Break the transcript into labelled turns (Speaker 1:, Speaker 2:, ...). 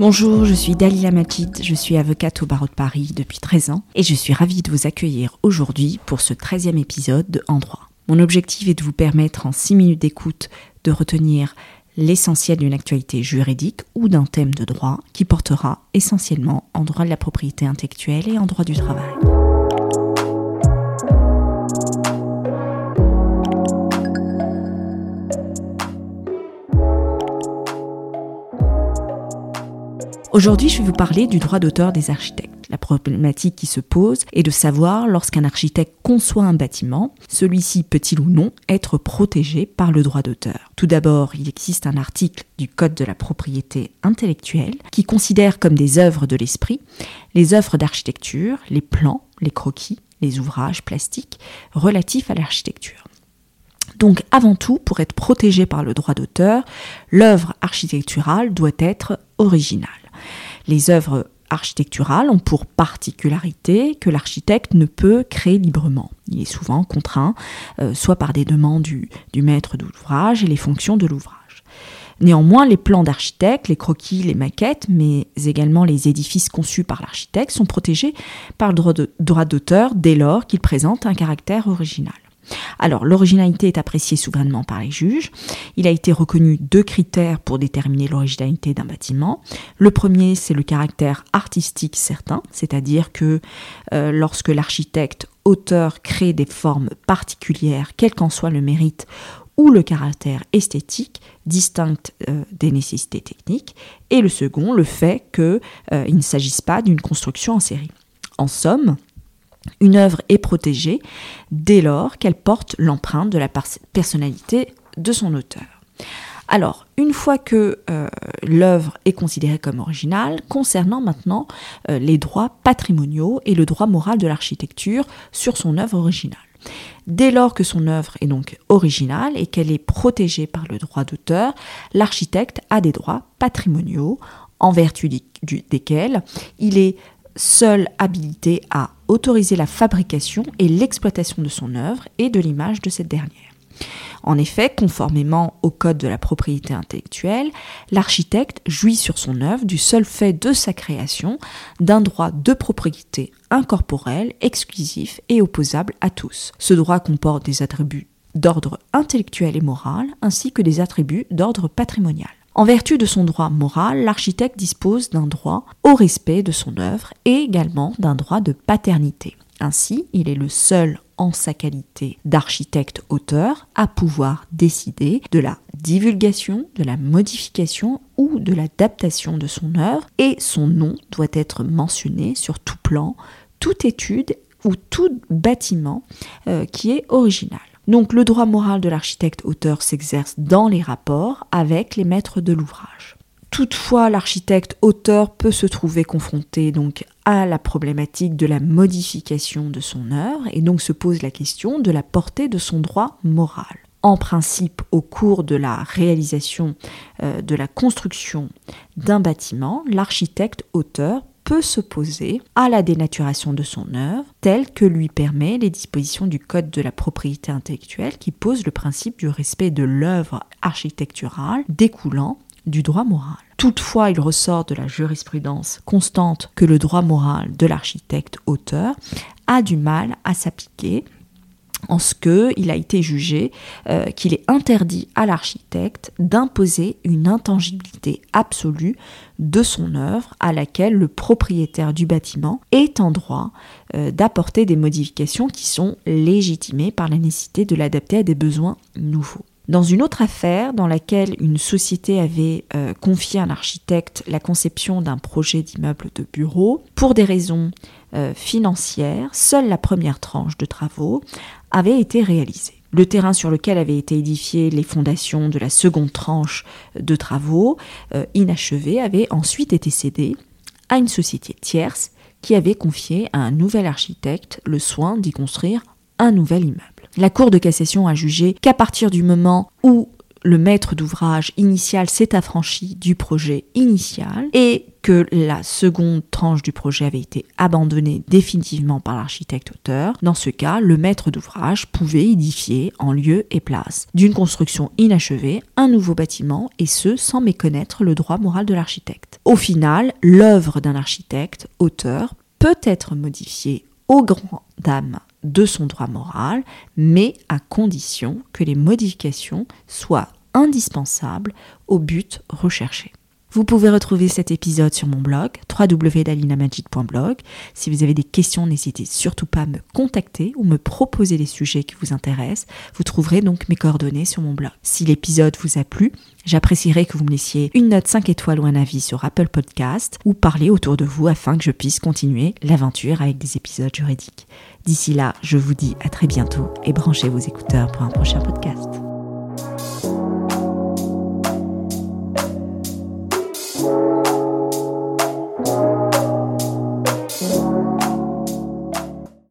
Speaker 1: Bonjour, je suis Dalila Majid, je suis avocate au barreau de Paris depuis 13 ans et je suis ravie de vous accueillir aujourd'hui pour ce 13e épisode de En droit. Mon objectif est de vous permettre en 6 minutes d'écoute de retenir l'essentiel d'une actualité juridique ou d'un thème de droit qui portera essentiellement en droit de la propriété intellectuelle et en droit du travail. Aujourd'hui, je vais vous parler du droit d'auteur des architectes. La problématique qui se pose est de savoir, lorsqu'un architecte conçoit un bâtiment, celui-ci peut-il ou non être protégé par le droit d'auteur. Tout d'abord, il existe un article du Code de la propriété intellectuelle qui considère comme des œuvres de l'esprit les œuvres d'architecture, les plans, les croquis, les ouvrages plastiques relatifs à l'architecture. Donc avant tout, pour être protégé par le droit d'auteur, l'œuvre architecturale doit être originale. Les œuvres architecturales ont pour particularité que l'architecte ne peut créer librement. Il est souvent contraint, euh, soit par des demandes du, du maître d'ouvrage et les fonctions de l'ouvrage. Néanmoins, les plans d'architecte, les croquis, les maquettes, mais également les édifices conçus par l'architecte sont protégés par le droit d'auteur dès lors qu'ils présentent un caractère original. Alors, l'originalité est appréciée souverainement par les juges. Il a été reconnu deux critères pour déterminer l'originalité d'un bâtiment. Le premier, c'est le caractère artistique certain, c'est-à-dire que euh, lorsque l'architecte auteur crée des formes particulières, quel qu'en soit le mérite ou le caractère esthétique distinctes euh, des nécessités techniques, et le second, le fait qu'il euh, ne s'agisse pas d'une construction en série. En somme, une œuvre est protégée dès lors qu'elle porte l'empreinte de la personnalité de son auteur. Alors, une fois que euh, l'œuvre est considérée comme originale, concernant maintenant euh, les droits patrimoniaux et le droit moral de l'architecture sur son œuvre originale. Dès lors que son œuvre est donc originale et qu'elle est protégée par le droit d'auteur, l'architecte a des droits patrimoniaux en vertu desquels il est seul habilité à autoriser la fabrication et l'exploitation de son œuvre et de l'image de cette dernière. En effet, conformément au Code de la propriété intellectuelle, l'architecte jouit sur son œuvre du seul fait de sa création d'un droit de propriété incorporel, exclusif et opposable à tous. Ce droit comporte des attributs d'ordre intellectuel et moral, ainsi que des attributs d'ordre patrimonial. En vertu de son droit moral, l'architecte dispose d'un droit au respect de son œuvre et également d'un droit de paternité. Ainsi, il est le seul en sa qualité d'architecte-auteur à pouvoir décider de la divulgation, de la modification ou de l'adaptation de son œuvre et son nom doit être mentionné sur tout plan, toute étude ou tout bâtiment euh, qui est original. Donc le droit moral de l'architecte-auteur s'exerce dans les rapports avec les maîtres de l'ouvrage. Toutefois, l'architecte-auteur peut se trouver confronté donc à la problématique de la modification de son œuvre et donc se pose la question de la portée de son droit moral. En principe, au cours de la réalisation euh, de la construction d'un bâtiment, l'architecte-auteur s'opposer à la dénaturation de son œuvre, telle que lui permet les dispositions du Code de la propriété intellectuelle qui pose le principe du respect de l'œuvre architecturale découlant du droit moral. Toutefois, il ressort de la jurisprudence constante que le droit moral de l'architecte-auteur a du mal à s'appliquer en ce qu'il a été jugé euh, qu'il est interdit à l'architecte d'imposer une intangibilité absolue de son œuvre à laquelle le propriétaire du bâtiment est en droit euh, d'apporter des modifications qui sont légitimées par la nécessité de l'adapter à des besoins nouveaux. Dans une autre affaire dans laquelle une société avait euh, confié à un architecte la conception d'un projet d'immeuble de bureau, pour des raisons financières, seule la première tranche de travaux avait été réalisé. Le terrain sur lequel avaient été édifiées les fondations de la seconde tranche de travaux euh, inachevés avait ensuite été cédé à une société tierce qui avait confié à un nouvel architecte le soin d'y construire un nouvel immeuble. La Cour de cassation a jugé qu'à partir du moment où le maître d'ouvrage initial s'est affranchi du projet initial et que la seconde tranche du projet avait été abandonnée définitivement par l'architecte auteur, dans ce cas, le maître d'ouvrage pouvait édifier en lieu et place d'une construction inachevée un nouveau bâtiment et ce sans méconnaître le droit moral de l'architecte. Au final, l'œuvre d'un architecte auteur peut être modifiée au grand dam de son droit moral, mais à condition que les modifications soient indispensables au but recherché. Vous pouvez retrouver cet épisode sur mon blog www.dalinamagic.blog. Si vous avez des questions, n'hésitez surtout pas à me contacter ou me proposer les sujets qui vous intéressent. Vous trouverez donc mes coordonnées sur mon blog. Si l'épisode vous a plu, j'apprécierais que vous me laissiez une note 5 étoiles ou un avis sur Apple Podcast ou parler autour de vous afin que je puisse continuer l'aventure avec des épisodes juridiques. D'ici là, je vous dis à très bientôt et branchez vos écouteurs pour un prochain podcast.